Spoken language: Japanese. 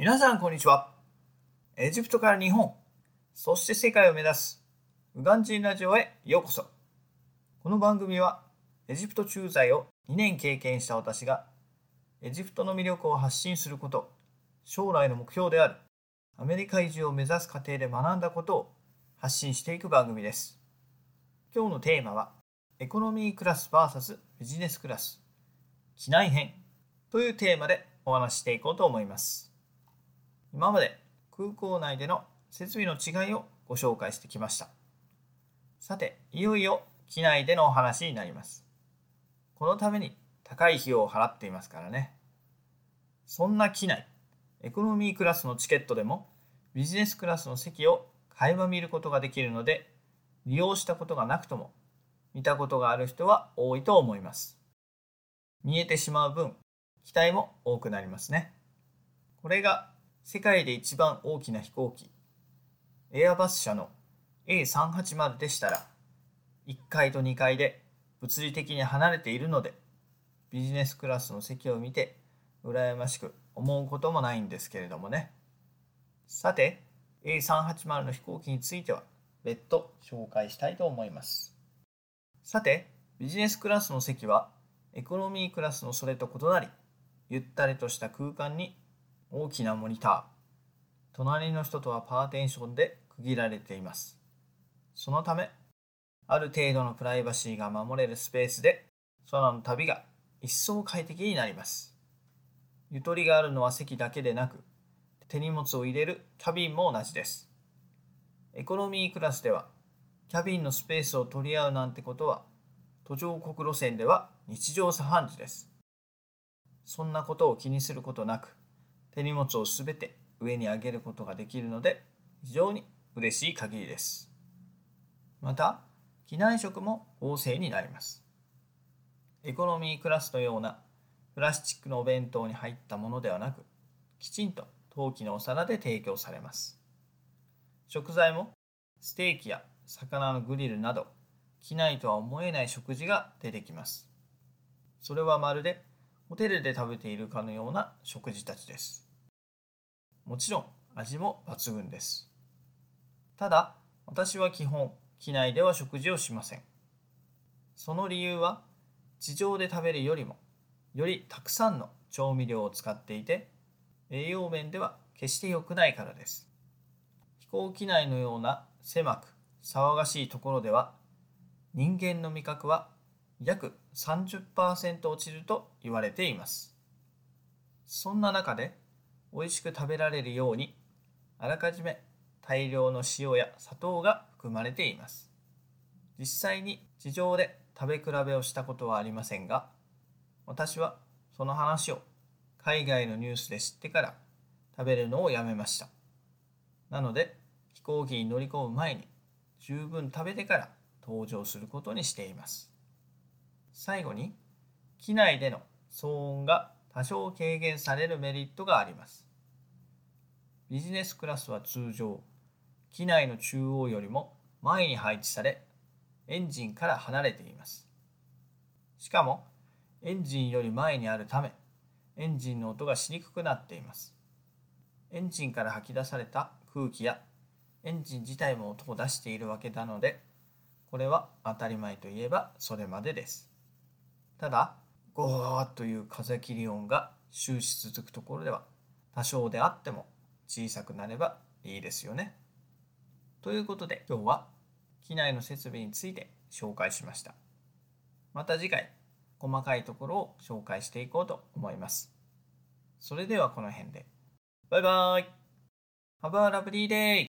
皆さんこんにちは。エジプトから日本、そして世界を目指すウガンジンラジオへようこそ。この番組はエジプト駐在を2年経験した私がエジプトの魅力を発信すること、将来の目標であるアメリカ移住を目指す過程で学んだことを発信していく番組です。今日のテーマはエコノミークラス VS ビジネスクラス機内編というテーマでお話ししていこうと思います。今まで空港内での設備の違いをご紹介してきました。さて、いよいよ機内でのお話になります。このために高い費用を払っていますからね。そんな機内、エコノミークラスのチケットでもビジネスクラスの席を垣間見ることができるので、利用したことがなくとも見たことがある人は多いと思います。見えてしまう分、期待も多くなりますね。これが世界で一番大きな飛行機、エアバス社の A380 でしたら、1階と2階で物理的に離れているので、ビジネスクラスの席を見て羨ましく思うこともないんですけれどもね。さて、A380 の飛行機については別途紹介したいと思います。さて、ビジネスクラスの席はエコノミークラスのそれと異なり、ゆったりとした空間に大きなモニター、隣の人とはパーテンションで区切られています。そのため、ある程度のプライバシーが守れるスペースで空の旅が一層快適になります。ゆとりがあるのは席だけでなく、手荷物を入れるキャビンも同じです。エコノミークラスでは、キャビンのスペースを取り合うなんてことは、途上国路線では日常茶飯事です。そんなことを気にすることなく、手荷物をすべて上に上げることができるので非常に嬉しい限りです。また、機内食も旺盛になります。エコノミークラスのようなプラスチックのお弁当に入ったものではなく、きちんと陶器のお皿で提供されます。食材もステーキや魚のグリルなど、機内とは思えない食事が出てきます。それはまるでホテルで食べているかのような食事たちです。もちろん味も抜群です。ただ、私は基本、機内では食事をしません。その理由は、地上で食べるよりも、よりたくさんの調味料を使っていて、栄養面では決して良くないからです。飛行機内のような狭く騒がしいところでは、人間の味覚は約30%落ちると言われています。そんな中で美味しく食べられるようにあらかじめ大量の塩や砂糖が含まれています。実際に地上で食べ比べをしたことはありませんが私はその話を海外のニュースで知ってから食べるのをやめました。なので飛行機に乗り込む前に十分食べてから登場することにしています。最後に機内での騒音が多少軽減されるメリットがあります。ビジネスクラスは通常機内の中央よりも前に配置されエンジンから離れています。しかもエンジンより前にあるためエンジンの音がしにくくなっています。エンジンから吐き出された空気やエンジン自体も音を出しているわけなのでこれは当たり前といえばそれまでです。ただ、ゴーという風切り音が終始続くところでは、多少であっても小さくなればいいですよね。ということで今日は機内の設備について紹介しました。また次回、細かいところを紹介していこうと思います。それではこの辺で。バイバーイ !Have a lovely day!